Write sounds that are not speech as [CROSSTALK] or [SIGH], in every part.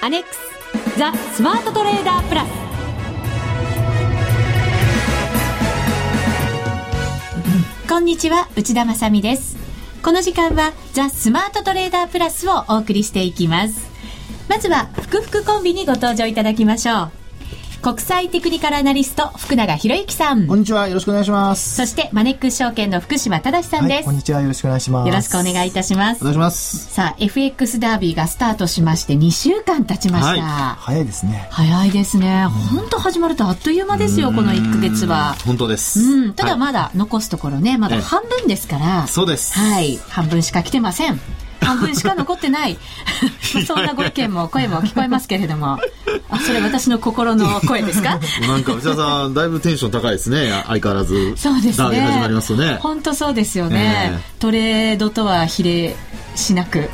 アネックスザ・スマートトレーダープラス。こんにちは内田まさです。この時間はザ・スマートトレーダープラスをお送りしていきます。まずは福福コンビにご登場いただきましょう。国際テクニカルアナリスト福永博之さん。こんにちは。よろしくお願いします。そしてマネックス証券の福島正さんです、はい、こんにちは。よろしくお願いします。よろしくお願いいたします。お願いします。さあ FX ダービーがスタートしまして2週間経ちました、はい、早いですね。早いですね。本当始まるとあっという間ですよこの1か月は。本当です。うん。ただまだ残すところねまだ半分ですから、そうです。はい。半分しか来てません。半分しか残ってない。[LAUGHS] そんなご意見も声も聞こえますけれどもあそれ私の心の声ですか？なんか内田さんだいぶテンション高いですね。相変わらず。そうですね。始まりますとね。本当そうですよね、えー、トレードとは比例しなく。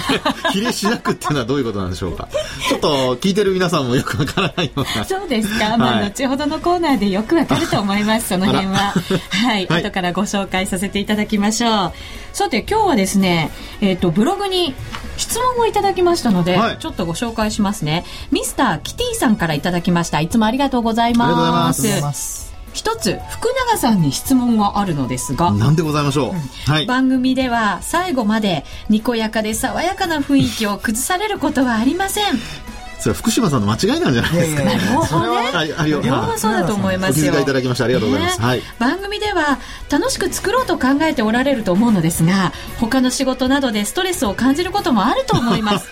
[LAUGHS] 比例しなくっていうのはどういうことなんでしょうか。ちょっと聞いてる皆さんもよくわからないような。そうですか、まあ、後ほどのコーナーでよくわかると思いますその辺は。はい、はい、後からご紹介させていただきましょう。さて今日はですねえっ、ー、とブログに質問をいただきましたので、はい、ちょっとご紹介しますね。ミスターキティさんからいただきました。いつもありがとうございます。一つ福永さんに質問があるのですが。何でございましょう、うん。はい、番組では最後までにこやかで爽やかな雰囲気を崩されることはありませんそれは福島さんの間違いなんじゃないですか。両方ね。両方そうだと思いますよ。お気遣いいただきましてありがとうございます。はい。番組では楽しく作ろうと考えておられると思うのですが、他の仕事などでストレスを感じることもあると思います。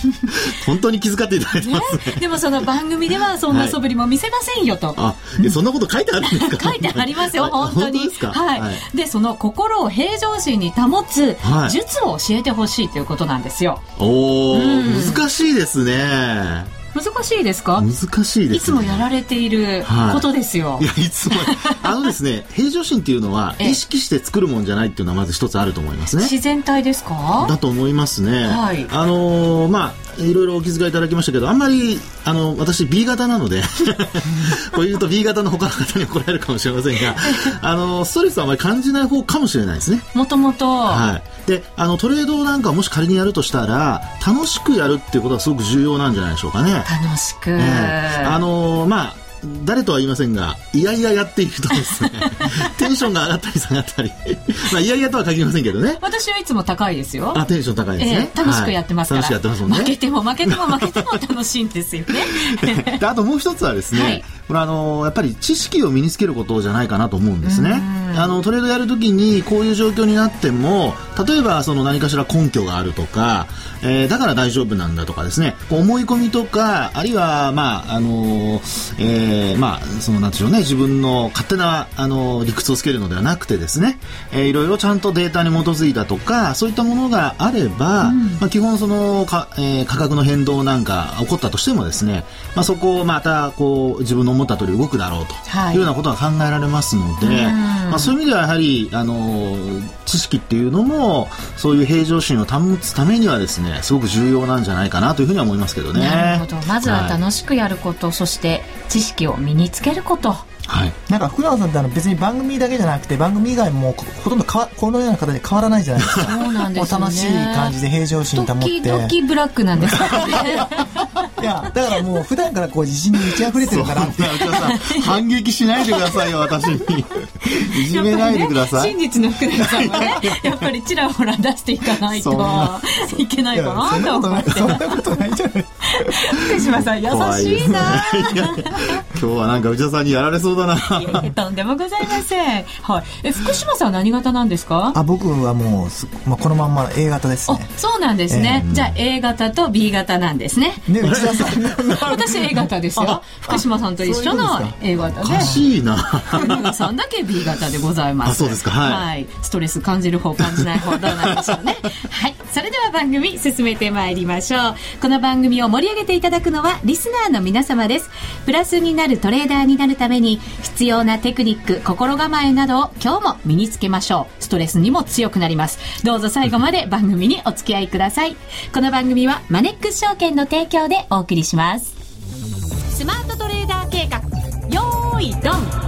[LAUGHS] 本当に気遣っていただいてますね。でもその番組ではそんな素振りも見せませんよと。あ、そんなこと書いてあるんですか？[LAUGHS] 書いてありますよ本当に。はい。でその心を平常心に保つ術を教えてほしいということなんですよ。おお、難しいですね。Yeah. 難しいですか？難しいです、ね、いつもやられていることですよ、はい、いやいつも。[LAUGHS] あのですね平常心っていうのは意識して作るもんじゃないっていうのはまず一つあると思いますね。自然体ですか？だと思いますね、はい、あのー、まあいろいろお気遣いいただきましたけどあんまりあの私 B 型なので [LAUGHS] こう言うと B 型の他の方に怒られるかもしれませんが [LAUGHS] あのストレスはあまり感じない方かもしれないですね。もともとはい。であのトレードなんかもし仮にやるとしたら楽しくやるっていうことはすごく重要なんじゃないでしょうかね楽しく、うん、あのまあ誰とは言いませんが、いやいややっているとですね、[LAUGHS] テンションが上がったり下がったり、まあ、いやいやとは限りませんけどね。私はいつも高いですよ。あ、テンション高いですね。えー、楽しくやってますから、はい、楽しくやってますもんね。負けても負けても負けても楽しいんですよね。[LAUGHS] あともう一つはですね、はい、これあの、やっぱり知識を身につけることじゃないかなと思うんですね。あの、トレードやるときにこういう状況になっても、例えばその何かしら根拠があるとか、えー、だから大丈夫なんだとかですね、思い込みとか、あるいは、まあ、あのえー、まあ、その、なんでしょうね、自分の勝手な、あの理屈をつけるのではなくてですね、えー、いろいろちゃんとデータに基づいたとか、そういったものがあれば、うん、まあ、基本そのか、えー、価格の変動なんか起こったとしてもですね、まあ、そこをまた、こう、自分の思った通り動くだろうとい。うようなことが考えられますので、はい、まあ、そういう意味ではやはり、あの知識っていうのも、そういう平常心を保つためにはですね、すごく重要なんじゃないかなというふうには思いますけどね。なるほど。まずは楽しくやること、はい、そして知識を身につけること。はい、なんか福永さんってあの別に番組だけじゃなくて番組以外もほとんどかこのような形で変わらないじゃないですか。そうなんです、ね、楽しい感じで平常心保って。ドキブラックなんですか [LAUGHS] いやだからもう普段からこう自信に満ち溢れてるからって。反撃しないでくださいよ私に。いじめないでください、ね、真実の福永さんはねやっぱりちらほら出していかないといけないかなと思って。そんなことないじゃない。福島さん優しいな。今日はなんか内田さんにやられそうだな。とんでもございません。はい。え福島さんは何型なんですか？あ僕はもう、まあ、このまんま A 型ですね。そうなんですね、えー、じゃあ A 型と B 型なんですね。ね内田私 A 型ですよ。福島さんと一緒の A 型で。おかしいな。さんだけ B 型でございます。あそうですか。はい、はい、ストレス感じる方感じない方どうなんでしょうね。[LAUGHS] はい。それでは番組進めてまいりましょう。この番組を盛り上げていただくのはリスナーの皆様です。プラスになるトレーダーになるために必要なテクニック心構えなどを今日も身につけましょう。ストレスにも強くなります。どうぞ最後まで番組にお付き合いください。この番組はマネックス証券の提供でお送りしますスマートトレーダー計画よーいドン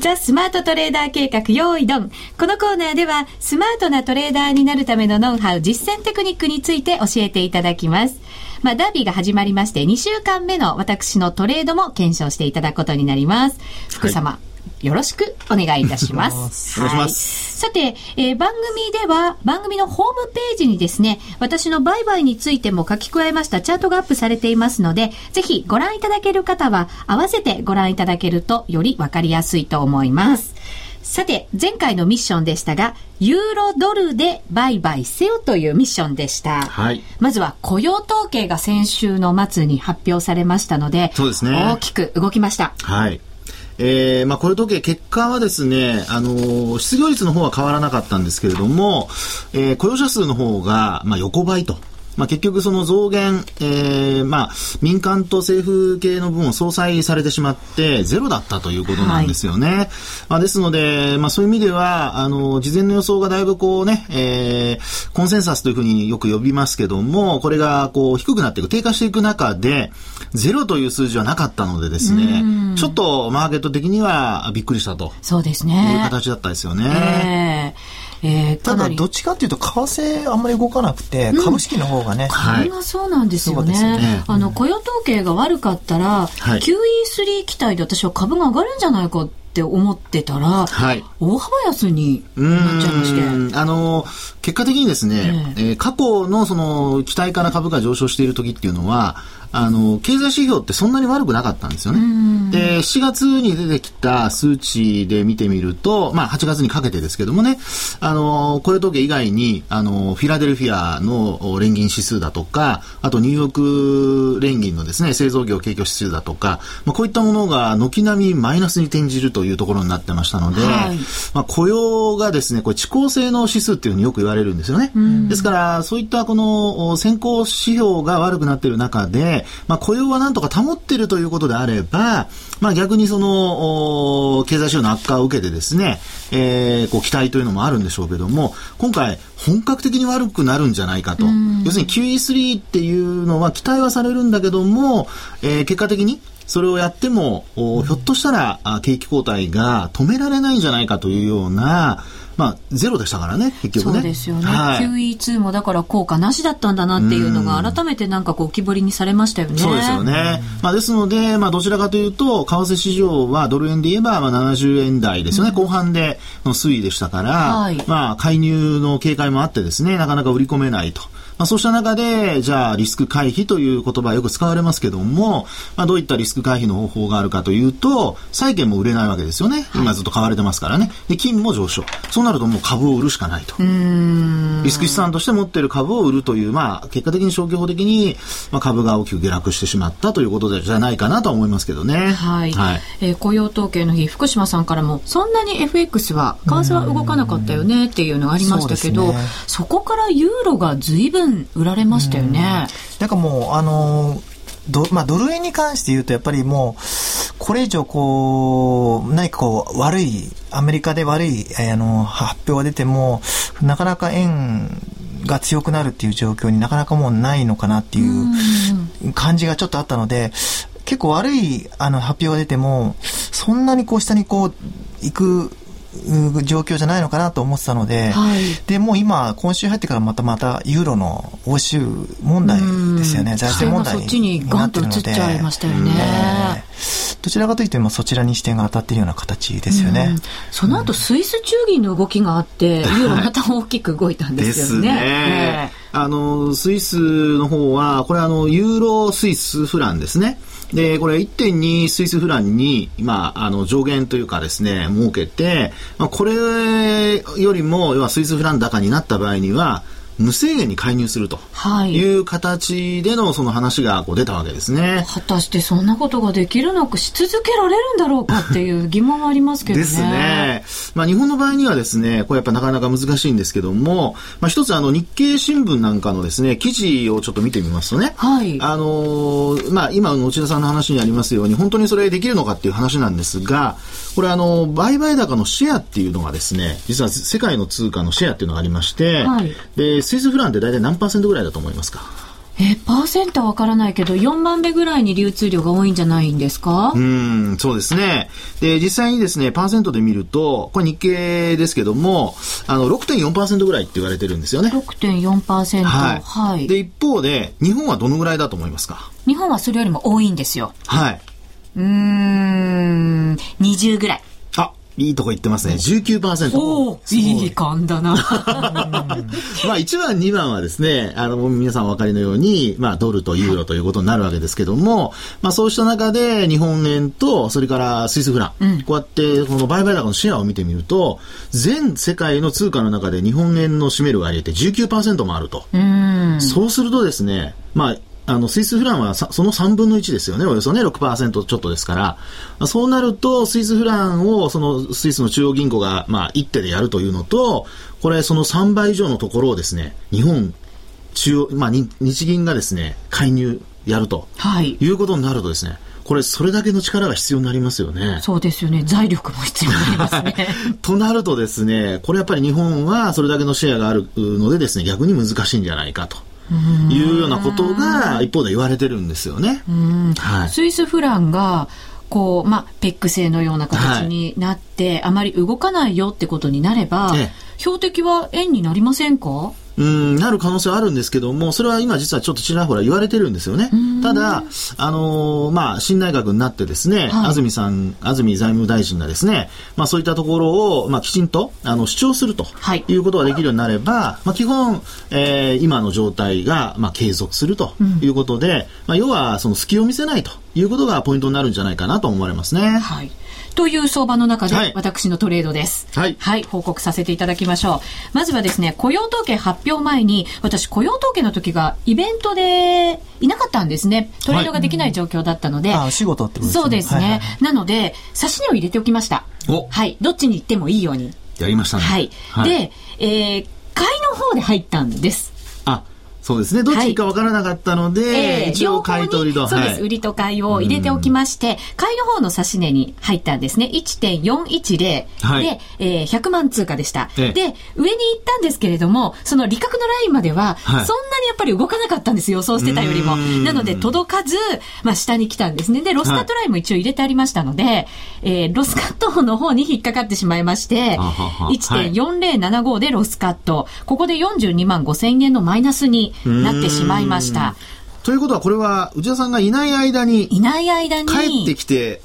ザ・スマートトレーダー計画用意ドン。このコーナーでは、スマートなトレーダーになるためのノウハウ、実践テクニックについて教えていただきます。まあ、ダービーが始まりまして、2週間目の私のトレードも検証していただくことになります。福様、はいよろしくお願いいたします。お願い。さて、えー、番組では、番組のホームページにですね、私の売買についても書き加えましたチャートがアップされていますので、ぜひご覧いただける方は、合わせてご覧いただけると、よりわかりやすいと思います。さて、前回のミッションでしたが、ユーロドルで売買せよというミッションでした。はい。まずは雇用統計が先週の末に発表されましたので、そうですね。大きく動きました。はい。えー、まあ、雇用統計、結果はですね、あのー、失業率の方は変わらなかったんですけれども、えー、雇用者数の方が、まあ、横ばいと。まあ、結局その増減、えー、まあ、民間と政府系の分を相殺されてしまってゼロだったということなんですよね。はい、まあ、ですので、まあ、そういう意味では、あの、事前の予想がだいぶこうね、えー、コンセンサスというふうによく呼びますけども、これがこう低くなっていく、低下していく中で、ゼロという数字はなかったのでですね、ちょっとマーケット的にはびっくりしたと。そうですね。いう形だったですよね。えーえー、ただどっちかというと為替あんまり動かなくて、うん、株式の方がね、はい、そうなんですよね、ね、あの雇用統計が悪かったら、はい、QE3 期待で私は株が上がるんじゃないかって思ってたら、はい、大幅安になっちゃいまして。あの結果的にですね、えー、えー、過去のその期待から株が上昇している時っていうのはあの、経済指標ってそんなに悪くなかったんですよね。で、7月に出てきた数値で見てみると、まあ8月にかけてですけどもね、あの、雇用統計以外に、あの、フィラデルフィアの連銀指数だとか、あとニューヨーク連銀のですね、製造業景況指数だとか、まあこういったものが軒並みマイナスに転じるというところになってましたので、はい、まあ雇用がですね、これ遅効性の指数っていうふうによく言われるんですよね。ですから、そういったこの先行指標が悪くなっている中で、まあ、雇用はなんとか保っているということであれば、まあ、逆にその、経済指標の悪化を受けてですね、えー、こう期待というのもあるんでしょうけども、今回、本格的に悪くなるんじゃないかと。要するに QE3 っていうのは期待はされるんだけども、えー、結果的にそれをやっても、ひょっとしたら景気後退が止められないんじゃないかというような、まあ、ゼロでしたからね、結局ね。そうですよね。はい、QE2 もだから効果なしだったんだなっていうのが、改めてなんかこう浮き彫りにされましたよね。そうですよね。まあ、ですので、まあ、どちらかというと、為替市場はドル円で言えば、まあ、70円台ですよね、うん、後半での推移でしたから、はい、まあ、介入の警戒もあってですね、なかなか売り込めないと。まあ、そうした中で、じゃあリスク回避という言葉はよく使われますけども、まあ、どういったリスク回避の方法があるかというと、債券も売れないわけですよね。今ずっと買われてますからね。で、金も上昇。そうなるともう株を売るしかないと。リスク資産として持っている株を売るという、まあ、結果的に消去法的に、まあ、株が大きく下落してしまったということじゃないかなと思いますけどね。はい。はい、えー、雇用統計の日、福島さんからも、そんなに FX は、為替は動かなかったよねっていうのがありましたけど、そね、そこからユーロが随分分売られましたよね。なんかもう、あのド,、まあ、ドル円に関して言うと、やっぱりもう、これ以上こう、何かこう、悪い、アメリカで悪い、あの、発表が出ても、なかなか円が強くなるっていう状況になかなかもうないのかなっていう感じがちょっとあったので、結構悪いあの発表が出ても、そんなにこう下にこう、行く状況じゃないのかなと思ってたので、はい、でもう今、今週入ってからまたまたユーロの欧州問題ですよね、財政問題にそっちにガンと移っちゃいましたよね。どちらかといってもそちらに視点が当たっているような形ですよね。その後、スイス中銀の動きがあって、ユーロまた大きく動いたんですよね。ねあの、スイスの方は、これあの、ユーロスイスフランですね。で、これ1.2スイスフランに、まあ、あの、上限というかですね、設けて、まあ、これよりも、要はスイスフラン高になった場合には、無制限に介入するという形でのその話がこう出たわけですね、果たしてそんなことができるのかし続けられるんだろうかっていう疑問はありますけどね。ですね。まあ、日本の場合にはですねこれやっぱなかなか難しいんですけども、まあ、一つあの日経新聞なんかのですね記事をちょっと見てみますとね、はい、あのまあ、今の内田さんの話にありますように本当にそれできるのかっていう話なんですがこれあの売買高のシェアっていうのがですね実は世界の通貨のシェアっていうのがありまして、はい、でスイスフランって大体何パーセントぐらいだと思いますか？えー、パーセントはわからないけど、4番目ぐらいに流通量が多いんじゃないんですか？うん、そうですね。で、実際にですね、パーセントで見ると、これ日経ですけども、あの、6.4%ぐらいって言われてるんですよね。6.4%。はい。はい。で、一方で、日本はどのぐらいだと思いますか？日本はそれよりも多いんですよ。はい。うん、20ぐらい。いいとこ言ってますね。19%。おおいい感だな。[LAUGHS] まあ1番、2番はですね、あの、皆さんお分かりのように、まあドルとユーロということになるわけですけども、まあそうした中で日本円と、それからスイスフラン、うん、こうやってこの売買高のシェアを見てみると、全世界の通貨の中で日本円の占める割合って19%もあると。うそうするとですね、まああの、スイスフランはその3分の1ですよね、およそね、6%ちょっとですから、そうなると、スイスフランを、そのスイスの中央銀行が、まあ、一手でやるというのと、これ、その3倍以上のところをですね、日本、中央、まあ、日銀がですね、介入やると、はい、いうことになるとですね、これ、それだけの力が必要になりますよね。そうですよね。財力も必要になりますね。[LAUGHS] となるとですね、これやっぱり日本はそれだけのシェアがあるのでですね、逆に難しいんじゃないかと。いうようなことが一方で言われてるんですよね。はい、スイスフランがこう、まあ、ペック製のような形になって、はい、あまり動かないよってことになれば、標的は円になりませんか？うん、なる可能性はあるんですけども、それは今実はちょっとちらほら言われてるんですよね。ただ、あのー、まあ、新内閣になってですね、はい、安住さん、安住財務大臣がですね、まあ、そういったところを、まあ、きちんと、あの、主張すると、はい、いうことができるようになれば、まあ、基本、えー、今の状態が、まあ、継続するということで、うん、まあ、要は、その隙を見せないということがポイントになるんじゃないかなと思われますね。はい。という相場の中で、私のトレードです。はい。はい、報告させていただきましょう。まずはですね、雇用統計発表前に、私雇用統計の時がイベントでいなかったんですね。トレードができない状況だったので。はい、あ、仕事ってことですね。そうですね。はいはい、なので、指値を入れておきました。はい。どっちに行ってもいいように。やりましたね。はい。はい、で、えー、買いの方で入ったんです。そうですね。どっちか分からなかったので、はいえ。ー、一応買い取りと。そうです、はい、売りと買いを入れておきまして、買いの方の指値に入ったんですね。1.410、はい、で、えー、100万通貨でした、えー、で、上に行ったんですけれども、その利確のラインまでは、そんなにやっぱり動かなかったんです予想してたよりも。なので、届かず、まあ、下に来たんですね。で、ロスカットラインも一応入れてありましたので、えー、ロスカットの方に引っかかってしまいまして、1.4075でロスカット。ここで42万5千円のマイナスになってしまいました。ということはこれは内田さんがいない間にいない間に帰ってきて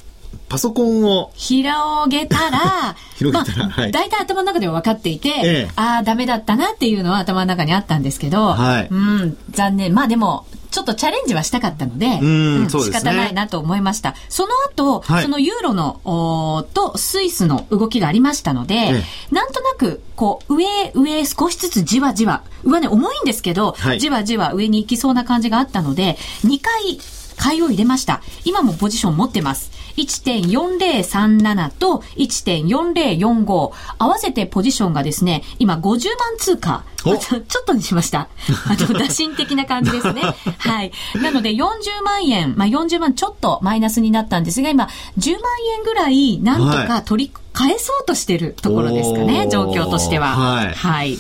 パソコンを広げたら [LAUGHS] 広げたら、まあ、はい、大体頭の中では分かっていて、ええ、ああダメだったなっていうのは頭の中にあったんですけど、はい、うん残念。まあでもちょっとチャレンジはしたかったので、うん、仕方ないなと思いました。その後、はい、そのユーロのおとスイスの動きがありましたので、ええ、なんとなく、こう、上、上少しずつじわじわ、上ね、重いんですけど、はい、じわじわ上に行きそうな感じがあったので、2回、買いを入れました。今もポジション持ってます。1.4037と1.4045。合わせてポジションがですね、今50万通貨。[LAUGHS] ちょっとにしました。[LAUGHS] あの、打診的な感じですね。はい。なので40万円、まあ40万ちょっとマイナスになったんですが、今10万円ぐらいなんとか取り返そうとしてるところですかね、状況としては。はい。はい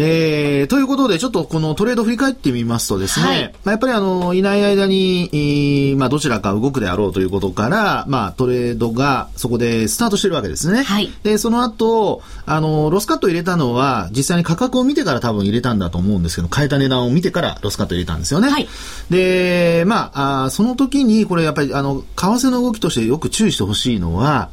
えー、ということで、ちょっとこのトレード振り返ってみますとですね、はい、まあ、やっぱりあの、いない間に、まあ、どちらか動くであろうということから、まあ、トレードがそこでスタートしてるわけですね。はい。で、その後、あの、ロスカット入れたのは、実際に価格を見てから多分入れたんだと思うんですけど、変えた値段を見てからロスカット入れたんですよね。はい。で、まあ、あその時に、これやっぱり、あの、為替の動きとしてよく注意してほしいのは、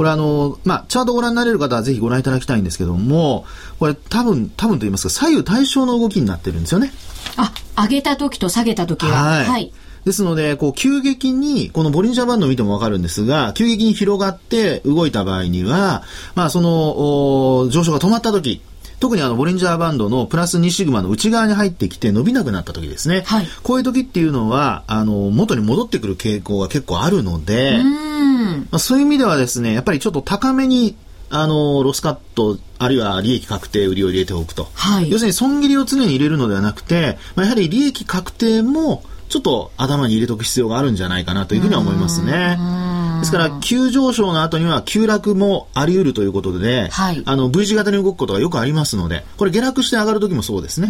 これあの、まあ、チャートご覧になれる方はぜひご覧いただきたいんですけども、これ多分、多分と言いますか、左右対称の動きになってるんですよね。あ、上げた時と下げた時は。はい。はい、ですので、こう、急激に、このボリンジャーバンドを見てもわかるんですが、急激に広がって動いた場合には、まあ、その、上昇が止まった時、特にあの、ボリンジャーバンドのプラス2シグマの内側に入ってきて伸びなくなった時ですね。はい。こういう時っていうのは、あの、元に戻ってくる傾向が結構あるので、まあ、そういう意味ではですね、やっぱりちょっと高めに、あの、ロスカット、あるいは利益確定売りを入れておくと。はい。要するに損切りを常に入れるのではなくて、まあ、やはり利益確定も、ちょっと頭に入れておく必要があるんじゃないかなというふうには思いますね。ですから、急上昇の後には急落もあり得るということで、はい、あの V 字型に動くことがよくありますので、これ下落して上がる時もそうですね。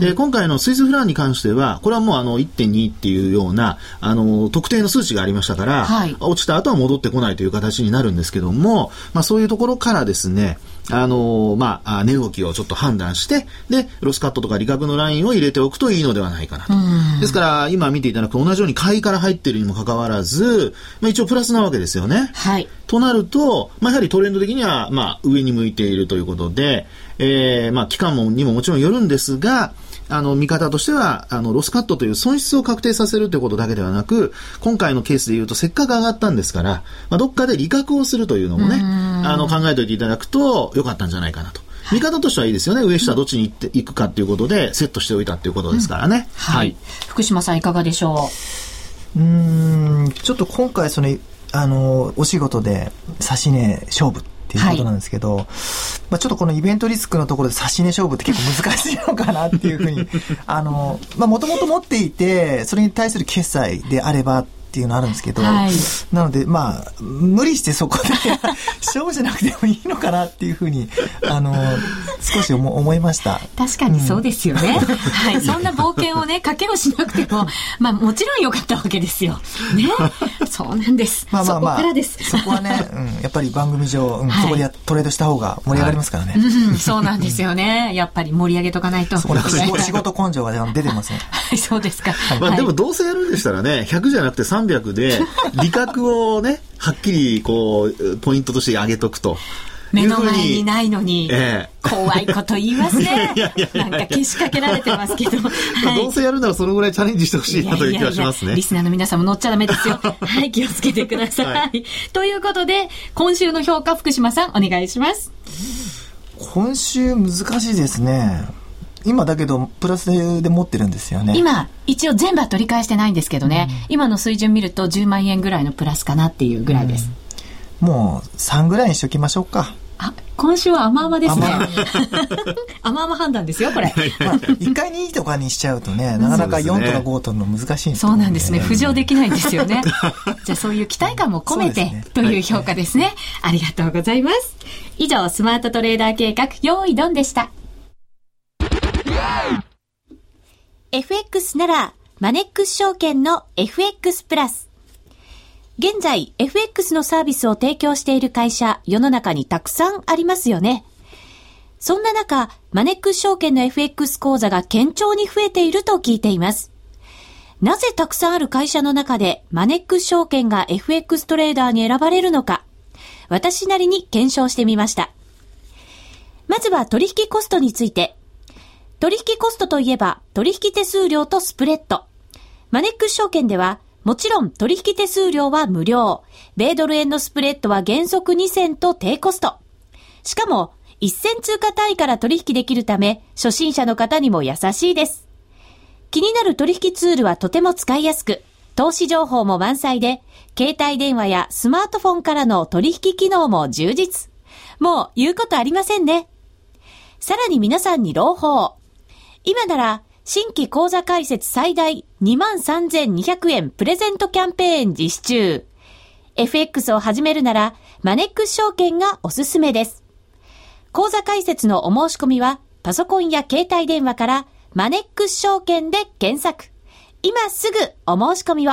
で今回のスイスフランに関しては、これはもうあの1.2っていうようなあの特定の数値がありましたから、はい、落ちた後は戻ってこないという形になるんですけども、まあ、そういうところからですね、あのー、まあ、値動きをちょっと判断して、で、ロスカットとか利確のラインを入れておくといいのではないかなと。ですから、今見ていただくと同じように買いから入っているにもかかわらず、まあ、一応プラスなわけですよね。はい。となると、まあ、やはりトレンド的には、まあ、上に向いているということで、えー、まあ、期間もにももちろんよるんですが、あの、見方としては、あの、ロスカットという損失を確定させるということだけではなく、今回のケースで言うと、せっかく上がったんですから、まあ、どっかで利確をするというのもね、あの、考えておいていただくと、良かったんじゃないかなと。見方としてはいいですよね。上下どっちに行っていくかっていうことで、セットしておいたっていうことですからね。うん、はい。福島さんいかがでしょう？うん、ちょっと今回、その、あの、お仕事で、指し値勝負っていうことなんですけど、はい、まあ、ちょっとこのイベントリスクのところで差し値勝負って結構難しいのかなっていうふうに、あの、まあ、もともと持っていて、それに対する決済であれば、っていうのあるんですけど、はい、なので、まあ、無理してそこで [LAUGHS] 勝負じゃなくてもいいのかなっていうふうに、あの、少し思思いました。確かにそうですよね。うん、はい。そんな冒険をね、賭けをしなくても、まあ、もちろん良かったわけですよ。ね。そうなんです。まあまあまあ、そこからです。そこはね、うん、やっぱり番組上、うん、はい、そこでトレードした方が盛り上がりますからね。はい、うん、そうなんですよね。やっぱり盛り上げとかないと。仕事根性が出てますね。はい、そうですか。まあ、でもどうせやるんでしたらね、100じゃなくて300で、[LAUGHS] 利確をね、はっきりこう、ポイントとして上げとくと。目の前にないのに、ええ、怖いこと言いますね。なんかけしかけられてますけど。[LAUGHS] はい、どうせやるならそのぐらいチャレンジしてほしいなという気がしますね。リスナーの皆さんも乗っちゃダメですよ。[LAUGHS] はい、気をつけてください。はい、ということで、今週の評価、福島さん、お願いします。今週難しいですね。今だけど、プラスで持ってるんですよね。今、一応全部は取り返してないんですけどね、うん、今の水準見ると10万円ぐらいのプラスかなっていうぐらいです。うん、もう、3ぐらいにしときましょうか。あ、今週は甘々ですね。甘々 [LAUGHS] 判断ですよ、これ。[LAUGHS] まあ、1回2とかにしちゃうとね、なかなか4とか5との難しいんそうなんですね。浮上できないんですよね。[LAUGHS] じゃあそういう期待感も込めて、ね、という評価ですね、はい、ありがとうございます。以上、スマートトレーダー計画、用意ドンでした。FX なら、マネックス証券の FX プラス。現在、FX のサービスを提供している会社、世の中にたくさんありますよね。そんな中、マネックス証券の FX 講座が堅調に増えていると聞いています。なぜたくさんある会社の中でマネックス証券が FX トレーダーに選ばれるのか、私なりに検証してみました。まずは取引コストについて、取引コストといえば、取引手数料とスプレッド。マネックス証券では、もちろん取引手数料は無料。米ドル円のスプレッドは原則2銭と低コスト。しかも、1銭通貨単位から取引できるため、初心者の方にも優しいです。気になる取引ツールはとても使いやすく、投資情報も満載で、携帯電話やスマートフォンからの取引機能も充実。もう言うことありませんね。さらに皆さんに朗報。今なら、新規講座開設最大23,200円プレゼントキャンペーン実施中。FX を始めるなら、マネックス証券がおすすめです。講座開設のお申し込みは、パソコンや携帯電話から、マネックス証券で検索。今すぐお申し込みを。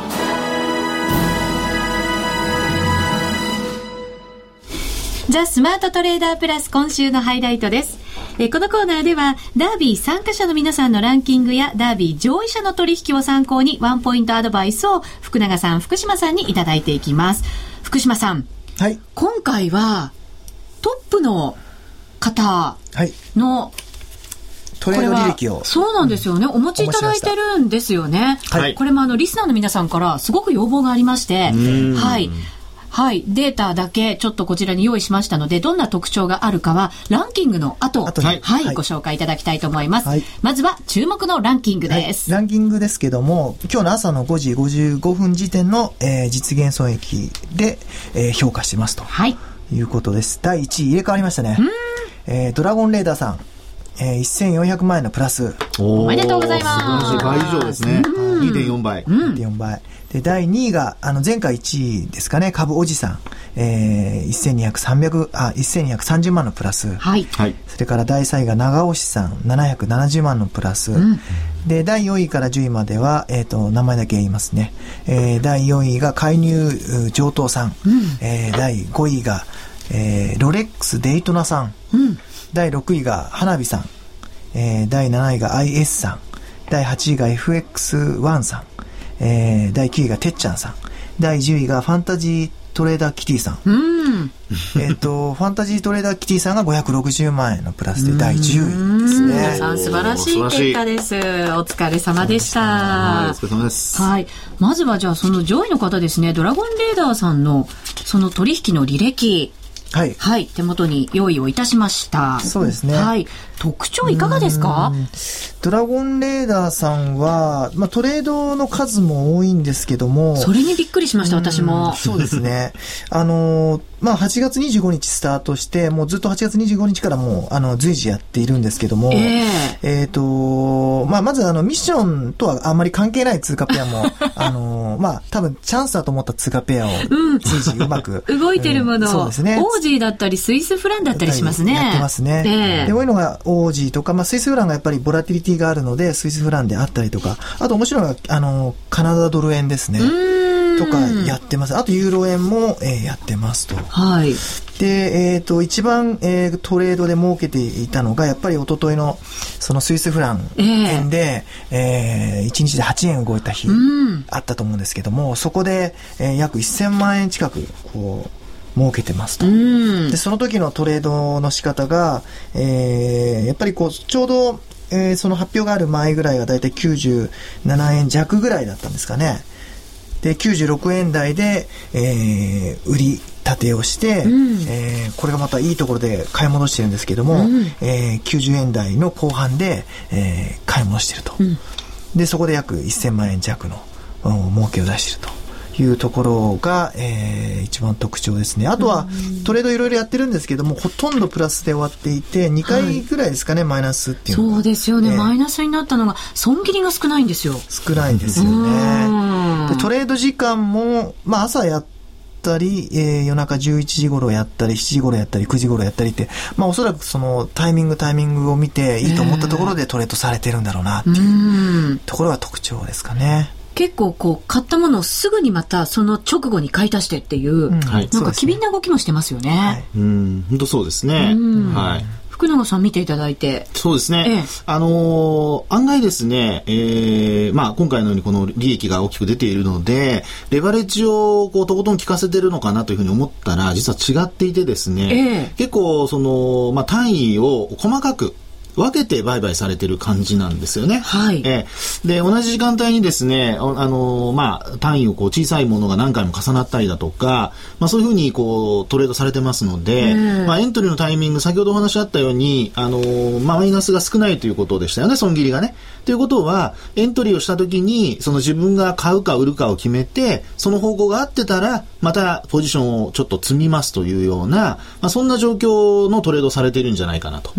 ザ・スマートトレーダープラス今週のハイライトです。えこのコーナーでは、ダービー参加者の皆さんのランキングや、ダービー上位者の取引を参考に、ワンポイントアドバイスを福永さん、福島さんにいただいていきます。福島さん。はい。今回は、トップの方の、トレード履歴を。そうなんですよね。お持ちいただいてるんですよね。はい。これもあの、リスナーの皆さんからすごく要望がありまして、はい。はい。データだけちょっとこちらに用意しましたので、どんな特徴があるかは、ランキングの後、後はい、はい、ご紹介いただきたいと思います。はい、まずは、注目のランキングです、はい、ランキングですけども、今日の朝の5時55分時点の、えー、実現損益で、えー、評価してますと。はい。いうことです。第1位入れ替わりましたね。えー、ドラゴンレーダーさん。えー、1400万円のプラス。おめでとうございます。倍以上ですね。2.4倍。2.4倍。で、第2位が、あの、前回1位ですかね、株おじさん。えー、1200、300、あ、1230万のプラス。はい。それから第3位が長尾さん、770万のプラス。うん、で、第4位から10位までは、えっ、ー、と、名前だけ言いますね。えー、第4位が介入上等さん。うん、えー、第5位が、えー、ロレックスデイトナさん。うん、第6位が花火さん。えー、第7位が IS さん。第8位が FX1 さん。えー、第9位がてっちゃんさん。第10位がファンタジートレーダーキティさん。うん。えっと、ファンタジートレーダーキティさんが560万円のプラスで第10位ですね。皆さん素晴らしい結果です。お疲れ様でした。はい、お疲れ様です。はい。まずはじゃあその上位の方ですね、ドラゴンレーダーさんのその取引の履歴。はい。はい。手元に用意をいたしました。そうですね。はい。特徴いかがですか？ドラゴンレーダーさんは、まあ、トレードの数も多いんですけども。それにびっくりしました、私も。そうですね。あの、まあ、8月25日スタートして、もうずっと8月25日からもう、あの、随時やっているんですけども、えー、えー、と、まあ、まずあの、ミッションとはあんまり関係ない通貨ペアも、[LAUGHS] あの、まあ、多分チャンスだと思った通貨ペアを随時うまく。[LAUGHS] 動いてるもの、うん、そうですね。オージーだったり、スイスフランだったりしますね。やってますね。えー、で、こういうのが、オージーとか、まあ、スイスフランがやっぱりボラティリティがあるので、スイスフランであったりとか、あと面白いのが、あの、カナダドル円ですね。とかやってます。あとユーロ円も、えー、やってますと。はい。で、えっ、ー、と、一番、えー、トレードで儲けていたのが、やっぱり一昨日の、そのスイスフラン円で、えー、えー、1日で8円動いた日、あったと思うんですけども、そこで、えー、約1000万円近く、こう、設けてますと。で、その時のトレードの仕方が、えー、やっぱりこう、ちょうど、えー、その発表がある前ぐらいはだいたい97円弱ぐらいだったんですかね。で、96円台で、えー、売り立てをして、うん、えー、これがまたいいところで買い戻してるんですけども、うん、えー、90円台の後半で、えー、買い戻してると。うん、で、そこで約1000万円弱の儲けを出してると。いうところが、えー、一番特徴ですね。あとは、トレードいろいろやってるんですけども、ほとんどプラスで終わっていて、2回ぐらいですかね、はい、マイナスっていうそうですよね、えー、マイナスになったのが、損切りが少ないんですよ。少ないんですよね。でトレード時間も、まあ朝やったり、えー、夜中11時頃やったり、7時頃やったり、9時頃やったりって、まあおそらくそのタイミングタイミングを見ていいと思ったところでトレードされてるんだろうなっていうところが特徴ですかね。結構こう買ったものをすぐにまたその直後に買い足してっていう、うん、なんか機敏な動きもしてますよね。はい、うん、本当そうですね。はい。福永さん見ていただいて。そうですね。ええ、あのー、案外ですね、えー、まあ今回のようにこの利益が大きく出ているので、レバレッジをこうとことん効かせてるのかなというふうに思ったら、実は違っていてですね、え、結構その、まあ単位を細かく、分けて売買されてる感じなんですよね。はい。えー、で、同じ時間帯にですね、あのー、まあ、単位をこう小さいものが何回も重なったりだとか、まあそういうふうにこうトレードされてますので、まあエントリーのタイミング、先ほどお話あったように、あのー、まあマイナスが少ないということでしたよね、損切りがね。ということは、エントリーをしたときに、その自分が買うか売るかを決めて、その方向が合ってたら、またポジションをちょっと積みますというような、まあそんな状況のトレードされているんじゃないかなと。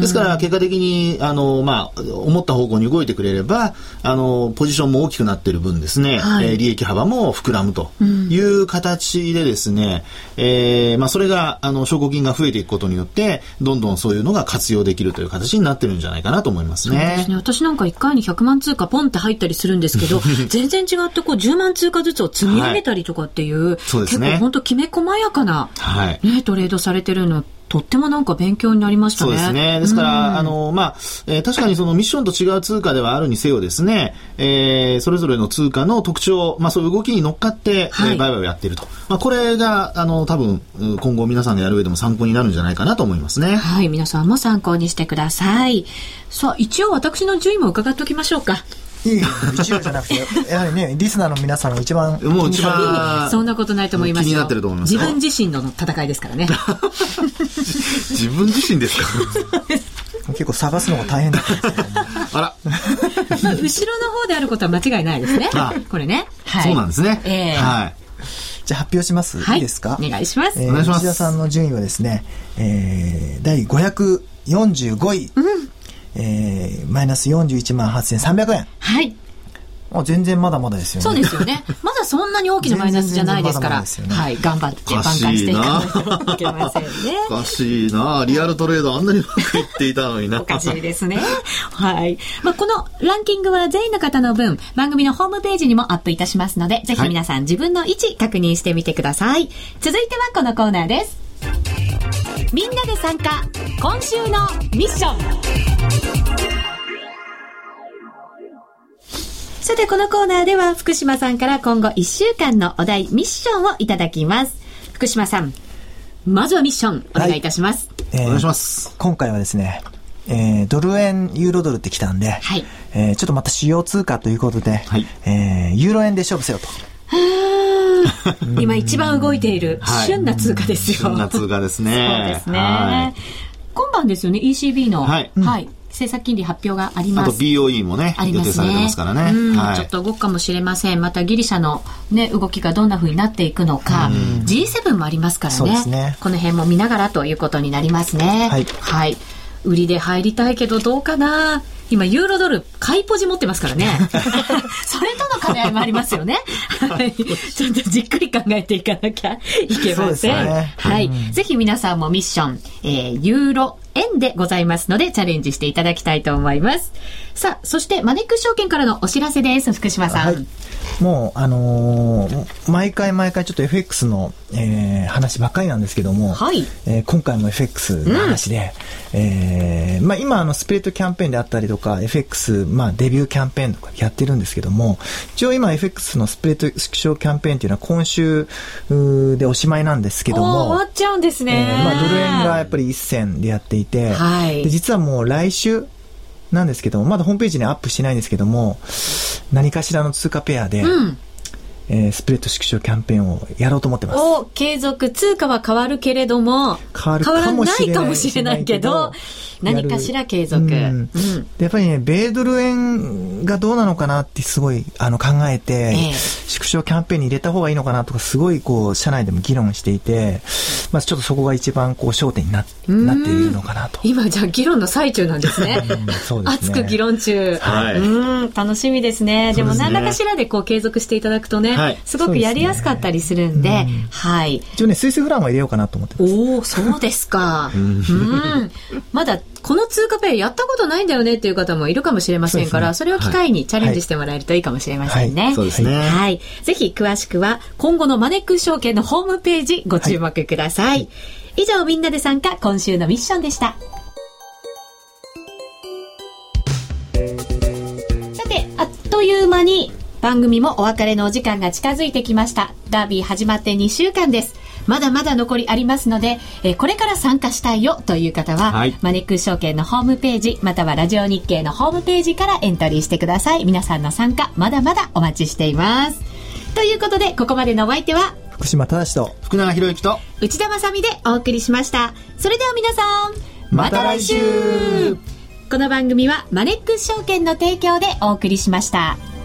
ですから、結果的に、あの、まあ、思った方向に動いてくれれば、あの、ポジションも大きくなっている分ですね、はい、えー、利益幅も膨らむという形でですね、うん、えー、まあ、それが、あの、証拠金が増えていくことによって、どんどんそういうのが活用できるという形になってるんじゃないかなと思いますね。そうですね。私なんか1回に100万通貨ポンって入ったりするんですけど、[LAUGHS] 全然違ってこう10万通貨ずつを積み上げたりとかっていう、はい、そうですね。結構本当きめ細やかな、はい、ね、トレードされてるのとってもなんか勉強になりましたね。そうですね。ですから、あの、まあ、えー、確かにそのミッションと違う通貨ではあるにせよですね、えー、それぞれの通貨の特徴、まあそういう動きに乗っかって、はい、えー、売買をやっていると。まあこれが、あの、多分、今後皆さんがやる上でも参考になるんじゃないかなと思いますね。はい、皆さんも参考にしてください。さあ、一応私の順位も伺っておきましょうか。いい一応じゃなくて、[LAUGHS] やはりね、リスナーの皆さんが一番。もう一番。[LAUGHS] そんなことないと思います気になってると思います。自分自身の戦いですからね。[LAUGHS] 自分自身ですか？結構探すのが大変だったんですけどあら。まあ、後ろの方であることは間違いないですね。これね。はい。そうなんですね。えー、はい。じゃあ発表します、はい、いいですか？お願いします。えー、お願いします。田さんの順位はですね、えー、第545位。うんえー、マイナス41万8300円。はい。あ全然まだまだですよね。そうですよね。まだそんなに大きなマイナスじゃないですから。[LAUGHS] ね、はい。頑張って挽回していかないといけませんね。おかしいなリアルトレードあんなにうまくいっていたのにな。おかしいですね。はい。まあ、このランキングは全員の方の分、番組のホームページにもアップいたしますので、ぜひ皆さん自分の位置確認してみてください。続いてはこのコーナーです。みんなで参加、今週のミッション。さて、このコーナーでは福島さんから今後1週間のお題、ミッションをいただきます。福島さん、まずはミッション、お願いいたします。はい、えー、お願いします。今回はですね、えー、ドル円、ユーロドルってきたんで、はい、えー、ちょっとまた主要通貨ということで、はい、えー、ユーロ円で勝負せよと。[LAUGHS] 今一番動いている旬な通貨ですよ。旬な通貨ですね。[LAUGHS] そうですね。はい、今晩ですよね、ECB の。はい。はい。政策金利発表があります。あと BOE もね、ね予定されてますからね。はい、ちょっと動くかもしれません。またギリシャのね、動きがどんなふうになっていくのか、G7 もありますからね。ねこの辺も見ながらということになりますね。はい。はい。売りで入りたいけどどうかな今、ユーロドル、買いポジ持ってますからね。[LAUGHS] それとの兼ね合いもありますよね。はい。ちょっとじっくり考えていかなきゃいけません。ね、はい、うん。ぜひ皆さんもミッション、えー、ユーロ、円でございますので、チャレンジしていただきたいと思います。さあ、そしてマネックス証券からのお知らせです、福島さん。はい、もう、あのー、毎回毎回ちょっと FX の、えー、話ばっかりなんですけども、はい、えー、今回も FX の話で、うん、えー、まあ今あのスプレッドキャンペーンであったりとか、FX、まあデビューキャンペーンとかやってるんですけども、一応今 FX のスプレッド縮小キャンペーンっていうのは今週でおしまいなんですけども、終わっちゃうんですね。えー、まあドル円がやっぱり一銭でやっていて、はい、で実はもう来週、なんですけども、まだホームページにアップしてないんですけども、何かしらの通貨ペアで、うん、えー、スプレッド縮小キャンペーンをやろうと思ってます。お継続、通貨は変わるけれども、変わる。かもしれないけど、何かしら継続。うん、うん、でやっぱりね、米ドル円がどうなのかなってすごいあの考えて、えー、縮小キャンペーンに入れた方がいいのかなとか、すごいこう、社内でも議論していて、まあちょっとそこが一番こう焦点にななっているのかなと。今じゃあ議論の最中なんですね。[LAUGHS] そうですね。熱く議論中。はい。うん、楽しみですね。でも何らかしらでこう継続していただくとね、はい、すごくやりやすかったりするんで、でね、はい。一応ね、スイスフランは入れようかなと思ってます。おお、そうですか。うん。まだこの通貨ペアやったことないんだよねっていう方もいるかもしれませんから、そ、ね,、れを機会にチャレンジしてもらえるといいかもしれませんね。はいはい、そうですね。はい。ぜひ詳しくは今後のマネックス証券のホームページご注目ください。以上みんなで参加今週のミッションでした。さて、あっという間に番組もお別れのお時間が近づいてきました。ダービー始まって2週間です。まだまだ残りありますので、えー、これから参加したいよという方は、はい、マネックス証券のホームページ、またはラジオ日経のホームページからエントリーしてください。皆さんの参加、まだまだお待ちしています。ということで、ここまでのお相手は、福島正と、福永博之と、内田まさみでお送りしました。それでは皆さん、また来週この番組はマネックス証券の提供でお送りしました。